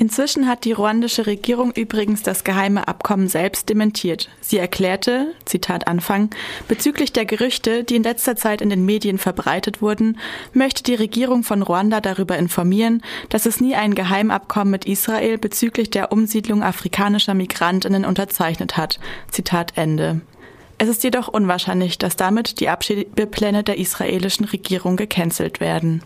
Inzwischen hat die ruandische Regierung übrigens das geheime Abkommen selbst dementiert. Sie erklärte, Zitat Anfang, bezüglich der Gerüchte, die in letzter Zeit in den Medien verbreitet wurden, möchte die Regierung von Ruanda darüber informieren, dass es nie ein Geheimabkommen mit Israel bezüglich der Umsiedlung afrikanischer Migrantinnen unterzeichnet hat. Zitat Ende. Es ist jedoch unwahrscheinlich, dass damit die Abschiebepläne der israelischen Regierung gecancelt werden.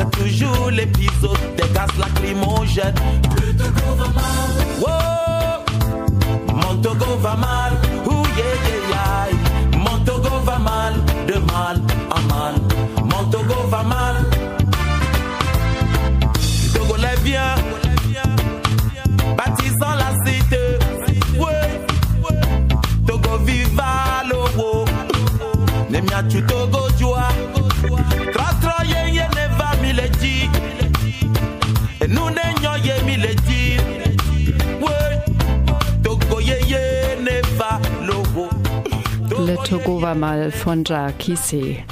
C'est toujours l'épisode des gaz lacrymogènes. Le Togo va mal. Wow. Mon Togo va mal. Ouh, yeah, yeah, yeah. Mon Togo va mal. De mal en mal. Mon Togo va mal. Togo lève bien. Togo war mal von Jackie C.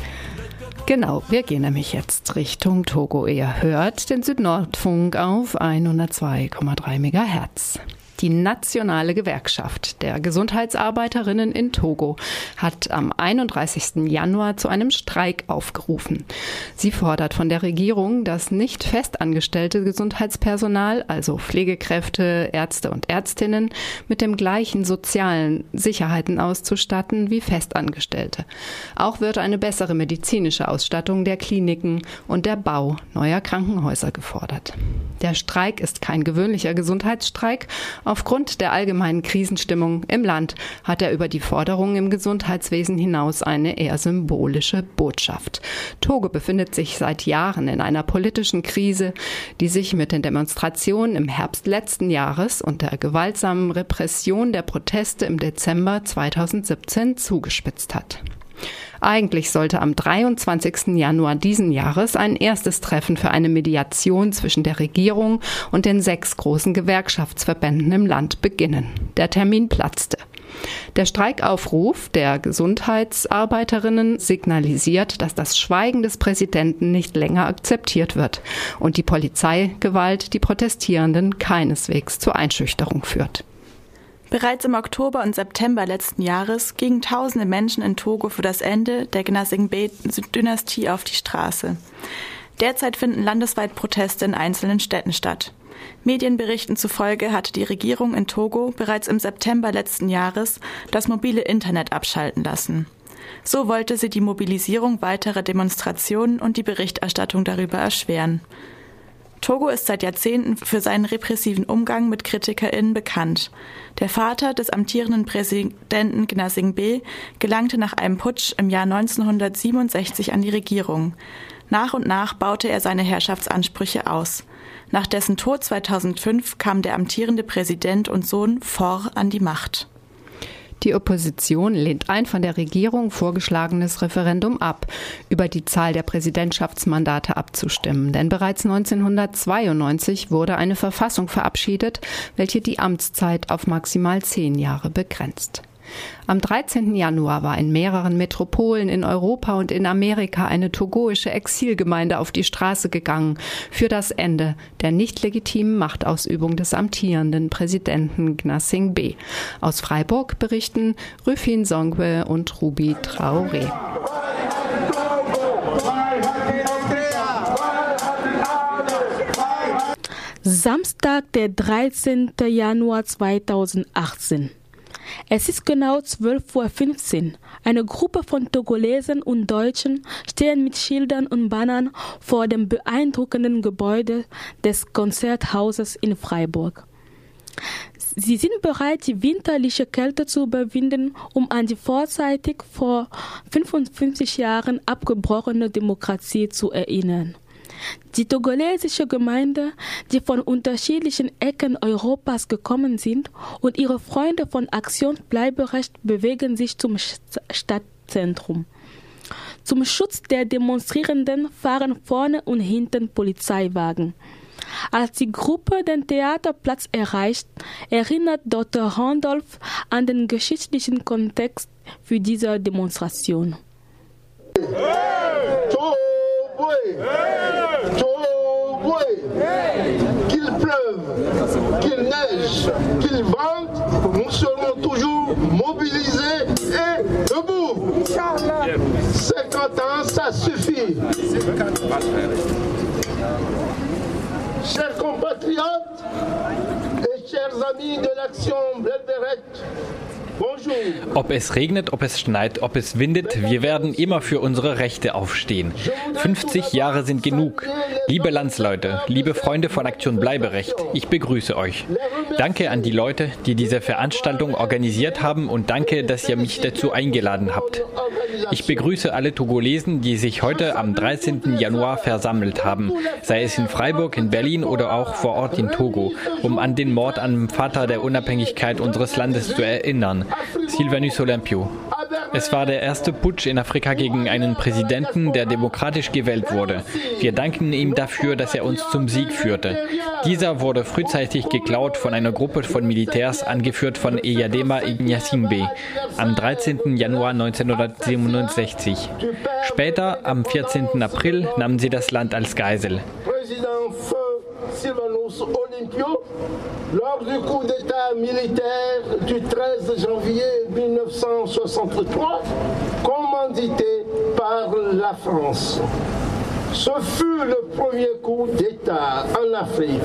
Genau, wir gehen nämlich jetzt Richtung Togo. Ihr hört den Südnordfunk auf 102,3 MHz. Die nationale Gewerkschaft der Gesundheitsarbeiterinnen in Togo hat am 31. Januar zu einem Streik aufgerufen. Sie fordert von der Regierung, das nicht festangestellte Gesundheitspersonal, also Pflegekräfte, Ärzte und Ärztinnen, mit dem gleichen sozialen Sicherheiten auszustatten wie Festangestellte. Auch wird eine bessere medizinische Ausstattung der Kliniken und der Bau neuer Krankenhäuser gefordert. Der Streik ist kein gewöhnlicher Gesundheitsstreik. Aufgrund der allgemeinen Krisenstimmung im Land hat er über die Forderungen im Gesundheitswesen hinaus eine eher symbolische Botschaft. Togo befindet sich seit Jahren in einer politischen Krise, die sich mit den Demonstrationen im Herbst letzten Jahres und der gewaltsamen Repression der Proteste im Dezember 2017 zugespitzt hat. Eigentlich sollte am 23. Januar diesen Jahres ein erstes Treffen für eine Mediation zwischen der Regierung und den sechs großen Gewerkschaftsverbänden im Land beginnen. Der Termin platzte. Der Streikaufruf der Gesundheitsarbeiterinnen signalisiert, dass das Schweigen des Präsidenten nicht länger akzeptiert wird und die Polizeigewalt die Protestierenden keineswegs zur Einschüchterung führt. Bereits im Oktober und September letzten Jahres gingen tausende Menschen in Togo für das Ende der Gnassingbé-Dynastie auf die Straße. Derzeit finden landesweit Proteste in einzelnen Städten statt. Medienberichten zufolge hatte die Regierung in Togo bereits im September letzten Jahres das mobile Internet abschalten lassen. So wollte sie die Mobilisierung weiterer Demonstrationen und die Berichterstattung darüber erschweren. Togo ist seit Jahrzehnten für seinen repressiven Umgang mit KritikerInnen bekannt. Der Vater des amtierenden Präsidenten Gnassingbé gelangte nach einem Putsch im Jahr 1967 an die Regierung. Nach und nach baute er seine Herrschaftsansprüche aus. Nach dessen Tod 2005 kam der amtierende Präsident und Sohn Faure an die Macht. Die Opposition lehnt ein von der Regierung vorgeschlagenes Referendum ab, über die Zahl der Präsidentschaftsmandate abzustimmen. Denn bereits 1992 wurde eine Verfassung verabschiedet, welche die Amtszeit auf maximal zehn Jahre begrenzt. Am 13. Januar war in mehreren Metropolen in Europa und in Amerika eine togoische Exilgemeinde auf die Straße gegangen für das Ende der nicht legitimen Machtausübung des amtierenden Präsidenten Gnassingbé. Aus Freiburg berichten Rüfin Songwe und Ruby Traoré. Samstag, der 13. Januar 2018. Es ist genau 12.15 Uhr. Eine Gruppe von Togolesen und Deutschen stehen mit Schildern und Bannern vor dem beeindruckenden Gebäude des Konzerthauses in Freiburg. Sie sind bereit, die winterliche Kälte zu überwinden, um an die vorzeitig vor 55 Jahren abgebrochene Demokratie zu erinnern. Die togolesische Gemeinde, die von unterschiedlichen Ecken Europas gekommen sind, und ihre Freunde von Aktion Bleiberecht bewegen sich zum Stadtzentrum. Zum Schutz der Demonstrierenden fahren vorne und hinten Polizeiwagen. Als die Gruppe den Theaterplatz erreicht, erinnert Dr. Randolph an den geschichtlichen Kontext für diese Demonstration. Hey! Qu'il pleuve, qu'il neige, qu'il vente, nous serons toujours mobilisés et debout. 50 ans, ça suffit. Chers compatriotes et chers amis de l'action Blederet, Ob es regnet, ob es schneit, ob es windet, wir werden immer für unsere Rechte aufstehen. 50 Jahre sind genug. Liebe Landsleute, liebe Freunde von Aktion Bleiberecht, ich begrüße euch. Danke an die Leute, die diese Veranstaltung organisiert haben und danke, dass ihr mich dazu eingeladen habt. Ich begrüße alle Togolesen, die sich heute am 13. Januar versammelt haben, sei es in Freiburg, in Berlin oder auch vor Ort in Togo, um an den Mord am Vater der Unabhängigkeit unseres Landes zu erinnern. Sylvanus Olympio. Es war der erste Putsch in Afrika gegen einen Präsidenten, der demokratisch gewählt wurde. Wir danken ihm dafür, dass er uns zum Sieg führte. Dieser wurde frühzeitig geklaut von einer Gruppe von Militärs, angeführt von Eyadema Ignasimbe, am 13. Januar 1967. Später, am 14. April, nahmen sie das Land als Geisel. Sylvanus Olympio lors du coup d'État militaire du 13 janvier 1963, commandité par la France. Ce fut le premier coup d'État en Afrique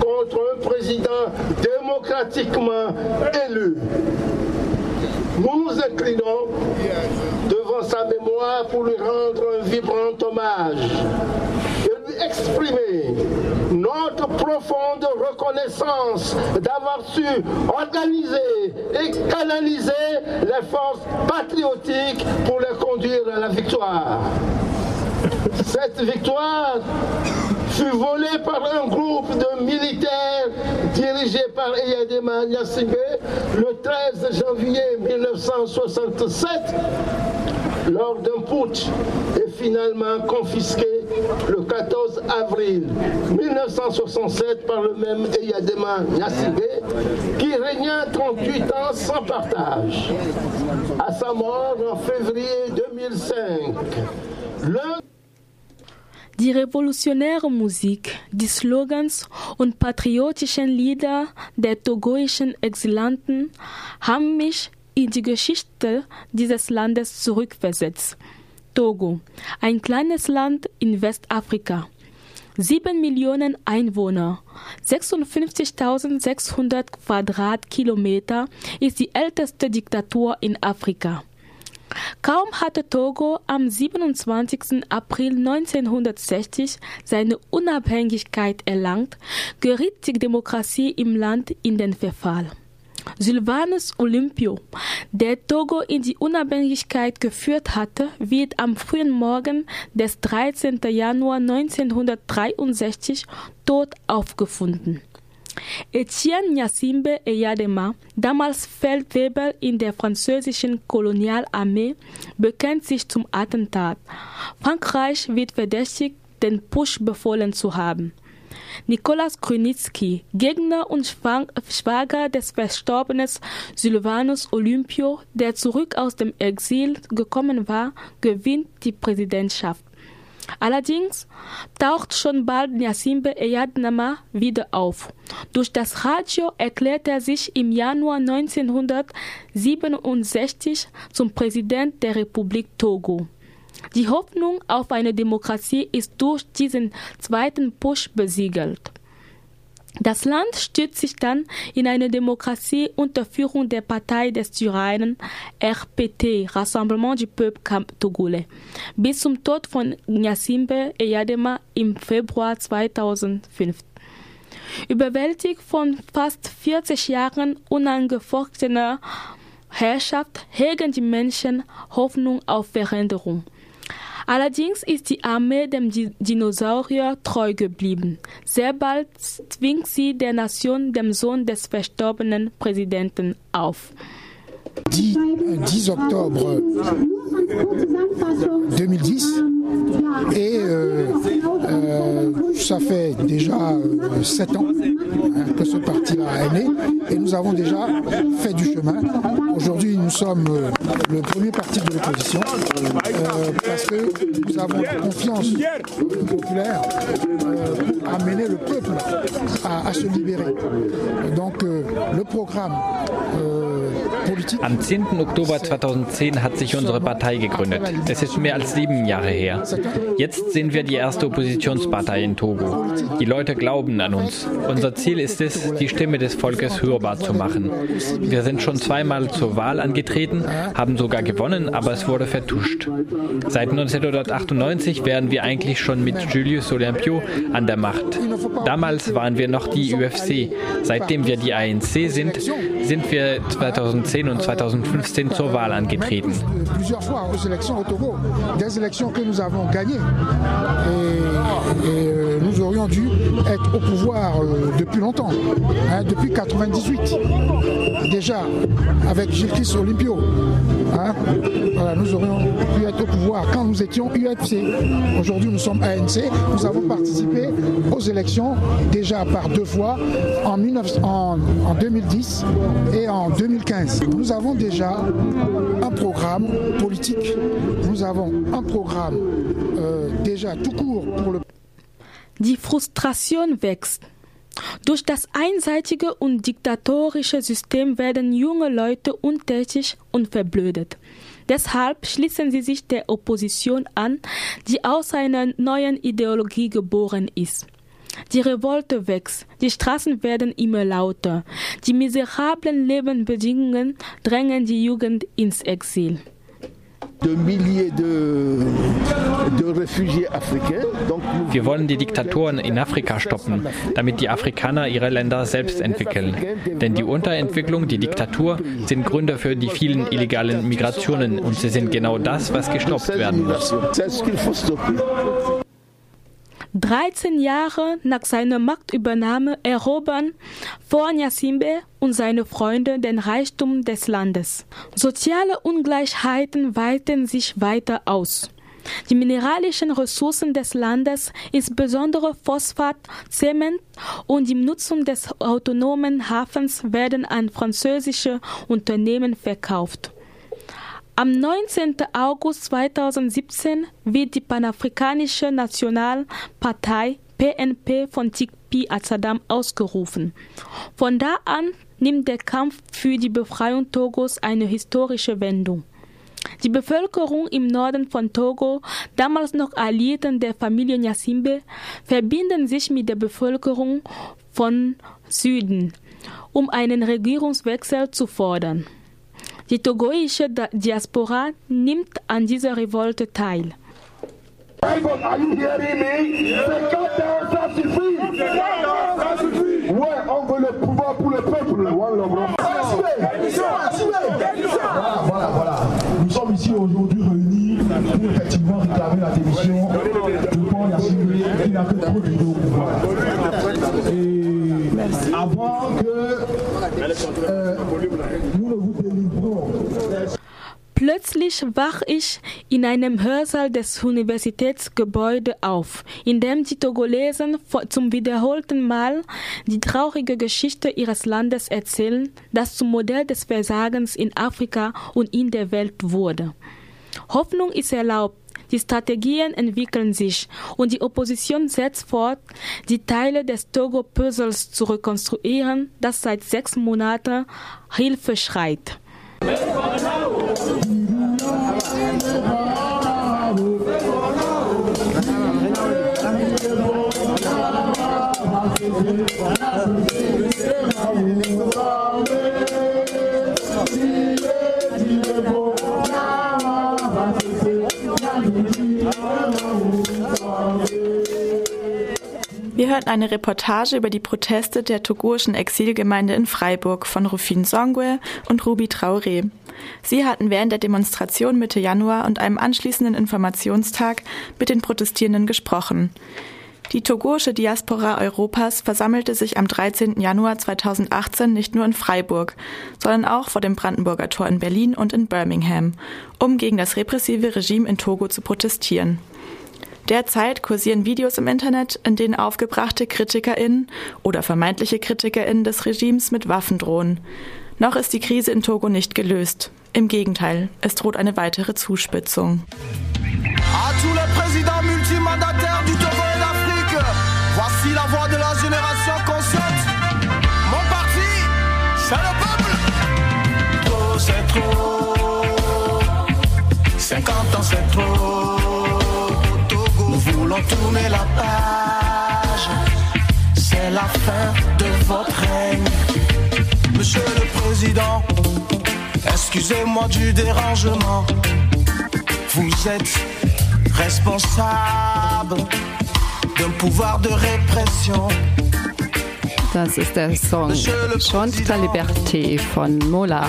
contre un président démocratiquement élu. Nous nous inclinons devant sa mémoire pour lui rendre un vibrant hommage et lui exprimer notre profonde reconnaissance d'avoir su organiser et canaliser les forces patriotiques pour les conduire à la victoire. Cette victoire fut volée par un groupe de militaires dirigé par Eyadema Nyasimbe le 13 janvier 1967 lors d'un putsch et finalement confisqué le 14 avril 1967 par le même Eyadema Nyasimbe qui régna 38 ans sans partage. À sa mort en février 2005, l'un Die revolutionäre Musik, die Slogans und patriotischen Lieder der togoischen Exilanten haben mich in die Geschichte dieses Landes zurückversetzt. Togo, ein kleines Land in Westafrika. Sieben Millionen Einwohner, 56.600 Quadratkilometer ist die älteste Diktatur in Afrika. Kaum hatte Togo am 27. April 1960 seine Unabhängigkeit erlangt, geriet die Demokratie im Land in den Verfall. Sylvanus Olympio, der Togo in die Unabhängigkeit geführt hatte, wird am frühen Morgen des 13. Januar 1963 tot aufgefunden. Etienne Nyasimbe Eyadema, damals Feldwebel in der französischen Kolonialarmee, bekennt sich zum Attentat. Frankreich wird verdächtigt, den Putsch befohlen zu haben. Nikolaus Krunitzky, Gegner und Schwager des verstorbenen Sylvanus Olympio, der zurück aus dem Exil gekommen war, gewinnt die Präsidentschaft. Allerdings taucht schon bald Nyasimbe Eyadnama wieder auf. Durch das Radio erklärt er sich im Januar 1967 zum Präsident der Republik Togo. Die Hoffnung auf eine Demokratie ist durch diesen zweiten Push besiegelt. Das Land stützt sich dann in eine Demokratie unter Führung der Partei des Tyrannen RPT, Rassemblement du Peuple Togolais, bis zum Tod von Nyasimbe Eyadema im Februar 2005. Überwältigt von fast 40 Jahren unangefochtener Herrschaft hegen die Menschen Hoffnung auf Veränderung. Allerdings ist die Armee dem Dinosaurier treu geblieben. Sehr bald zwingt sie der Nation dem Sohn des verstorbenen Präsidenten auf. 10, 10 octobre 2010 et euh, euh, ça fait déjà euh, 7 ans hein, que ce parti-là est et nous avons déjà fait du chemin. Aujourd'hui, nous sommes euh, le premier parti de l'opposition parce que nous avons confiance populaire à mener le peuple à, se libérer. Donc le programme Am 10. Oktober 2010 hat sich unsere Partei gegründet. Es ist mehr als sieben Jahre her. Jetzt sind wir die erste Oppositionspartei in Togo. Die Leute glauben an uns. Unser Ziel ist es, die Stimme des Volkes hörbar zu machen. Wir sind schon zweimal zur Wahl angetreten, haben sogar gewonnen, aber es wurde vertuscht. Seit 1998 wären wir eigentlich schon mit Julius Olympio an der Macht. Damals waren wir noch die UFC. Seitdem wir die ANC sind, sind wir 2010 und 2015 zur Wahl angetreten. Nous aurions dû être au pouvoir euh, depuis longtemps, hein, depuis 98. Déjà, avec Gilles Christ Olympio. hein. nous aurions pu être au pouvoir quand nous étions UFC. Aujourd'hui, nous sommes ANC. Nous avons participé aux élections déjà par deux fois en, 19 en- en 2010 et en 2015. Nous avons déjà un programme politique. Nous avons un programme euh, déjà tout court pour le Die Frustration wächst. Durch das einseitige und diktatorische System werden junge Leute untätig und verblödet. Deshalb schließen sie sich der Opposition an, die aus einer neuen Ideologie geboren ist. Die Revolte wächst, die Straßen werden immer lauter, die miserablen Lebensbedingungen drängen die Jugend ins Exil. Wir wollen die Diktatoren in Afrika stoppen, damit die Afrikaner ihre Länder selbst entwickeln. Denn die Unterentwicklung, die Diktatur sind Gründe für die vielen illegalen Migrationen und sie sind genau das, was gestoppt werden muss. 13 Jahre nach seiner Machtübernahme erobern vor Nyasimbe und seine Freunde den Reichtum des Landes. Soziale Ungleichheiten weiten sich weiter aus. Die mineralischen Ressourcen des Landes, insbesondere Phosphat, Zement und die Nutzung des autonomen Hafens werden an französische Unternehmen verkauft. Am 19. August 2017 wird die Panafrikanische Nationalpartei PNP von Tikpi Azadam ausgerufen. Von da an nimmt der Kampf für die Befreiung Togos eine historische Wendung. Die Bevölkerung im Norden von Togo, damals noch Alliierten der Familie Nyasimbe, verbinden sich mit der Bevölkerung von Süden, um einen Regierungswechsel zu fordern. Die togoische Diaspora nimmt an dieser Revolte teil. Are you hearing me? 50 ans, ça suffit. Ça suffit. Ouais, on veut le pouvoir pour le peuple. Voilà, Voilà, voilà, voilà. Nous sommes ici aujourd'hui réunis pour effectivement réclamer la démission de Paul Yassine qui n'a que trop de au pouvoir. Et avant que euh, nous ne vous délivrons Plötzlich wach ich in einem Hörsaal des Universitätsgebäudes auf, in dem die Togolesen zum wiederholten Mal die traurige Geschichte ihres Landes erzählen, das zum Modell des Versagens in Afrika und in der Welt wurde. Hoffnung ist erlaubt. Die Strategien entwickeln sich und die Opposition setzt fort, die Teile des Togo-Puzzles zu rekonstruieren, das seit sechs Monaten Hilfe schreit. Wir hörten eine Reportage über die Proteste der togoischen Exilgemeinde in Freiburg von Rufin Songwe und Ruby Traoré. Sie hatten während der Demonstration Mitte Januar und einem anschließenden Informationstag mit den Protestierenden gesprochen. Die togoische Diaspora Europas versammelte sich am 13. Januar 2018 nicht nur in Freiburg, sondern auch vor dem Brandenburger Tor in Berlin und in Birmingham, um gegen das repressive Regime in Togo zu protestieren. Derzeit kursieren Videos im Internet, in denen aufgebrachte KritikerInnen oder vermeintliche KritikerInnen des Regimes mit Waffen drohen. Noch ist die Krise in Togo nicht gelöst. Im Gegenteil, es droht eine weitere Zuspitzung. À Tourner la page. C'est la fin de votre règne. Monsieur le Président, excusez-moi du dérangement. Vous êtes responsable d'un pouvoir de répression. Das ist der Song Chante ta Liberté von Mola.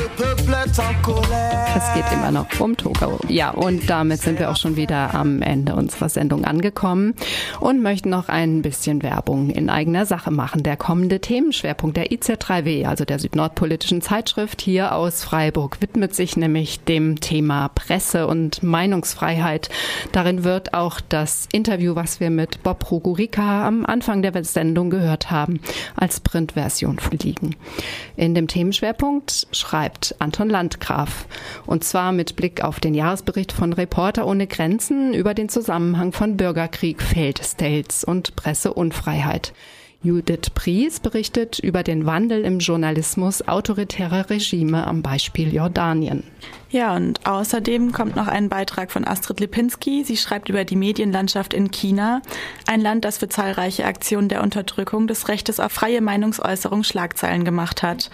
Es geht immer noch um Togo. Ja, und damit sind wir auch schon wieder am Ende unserer Sendung angekommen und möchten noch ein bisschen Werbung in eigener Sache machen. Der kommende Themenschwerpunkt der IZ3W, also der südnordpolitischen Zeitschrift hier aus Freiburg, widmet sich nämlich dem Thema Presse und Meinungsfreiheit. Darin wird auch das Interview, was wir mit Bob Rugurika am Anfang der Sendung gehört haben, als Printversion fliegen. In dem Themenschwerpunkt schreibt Anton Landgraf und zwar mit Blick auf den Jahresbericht von Reporter ohne Grenzen über den Zusammenhang von Bürgerkrieg, Feldstates und Presseunfreiheit. Judith Pries berichtet über den Wandel im Journalismus autoritärer Regime am Beispiel Jordanien. Ja, und außerdem kommt noch ein Beitrag von Astrid Lipinski. Sie schreibt über die Medienlandschaft in China, ein Land, das für zahlreiche Aktionen der Unterdrückung des Rechtes auf freie Meinungsäußerung Schlagzeilen gemacht hat.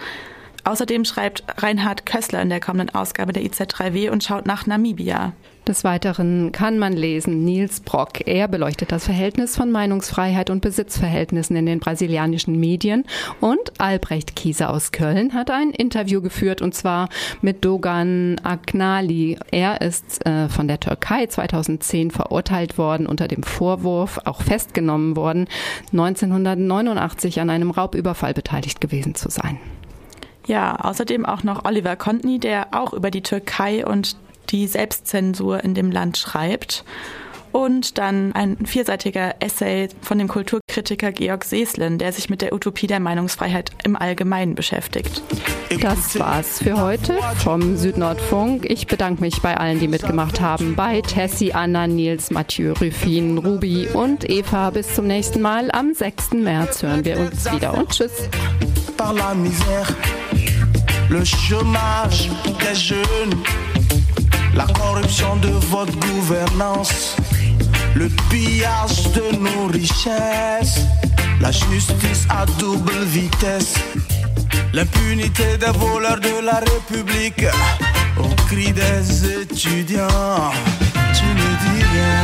Außerdem schreibt Reinhard Kössler in der kommenden Ausgabe der IZ3W und schaut nach Namibia. Des Weiteren kann man lesen Niels Brock. Er beleuchtet das Verhältnis von Meinungsfreiheit und Besitzverhältnissen in den brasilianischen Medien. Und Albrecht Kieser aus Köln hat ein Interview geführt und zwar mit Dogan Aknali. Er ist äh, von der Türkei 2010 verurteilt worden unter dem Vorwurf, auch festgenommen worden, 1989 an einem Raubüberfall beteiligt gewesen zu sein. Ja, außerdem auch noch Oliver Kontny, der auch über die Türkei und die Selbstzensur in dem Land schreibt. Und dann ein vierseitiger Essay von dem Kulturkritiker Georg Seeslen, der sich mit der Utopie der Meinungsfreiheit im Allgemeinen beschäftigt. Das war's für heute vom Südnordfunk. Ich bedanke mich bei allen, die mitgemacht haben. Bei Tessie, Anna, Nils, Mathieu, Rufin, Ruby und Eva. Bis zum nächsten Mal. Am 6. März hören wir uns wieder und tschüss. Par la misère, le chômage des jeunes, la corruption de votre gouvernance, le pillage de nos richesses, la justice à double vitesse, l'impunité des voleurs de la République, au cri des étudiants, tu ne dis rien,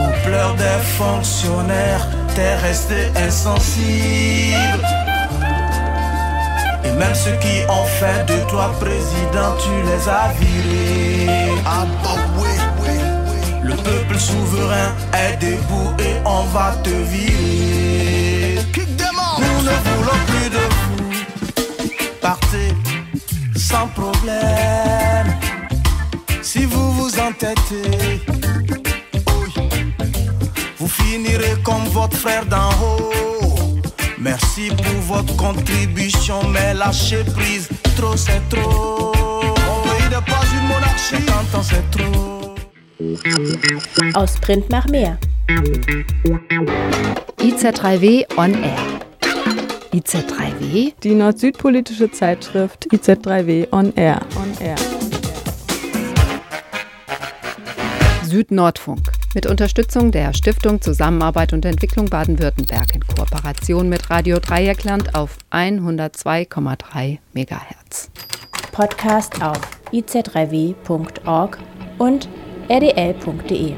aux pleurs des fonctionnaires, t'es resté insensible. Et même ceux qui ont fait de toi président, tu les as virés. Ah bah oui, oui, oui. Le peuple souverain est debout et on va te virer. Nous ne voulons plus de vous. Partez sans problème. Si vous vous entêtez, vous finirez comme votre frère d'en haut. Merci pour votre contribution, mais lâchez prise, trop c'est trop. Mon pays n'est pas une monarchie, 50 ans c'est trop. Aus Print nach mehr. IZ3W on Air. IZ3W? Die nord-süd-politische Zeitschrift IZ3W on Air. On Air. Südnordfunk. Mit Unterstützung der Stiftung Zusammenarbeit und Entwicklung Baden-Württemberg in Kooperation mit Radio Dreieckland auf 102,3 MHz. Podcast auf ic3w.org und rdl.de.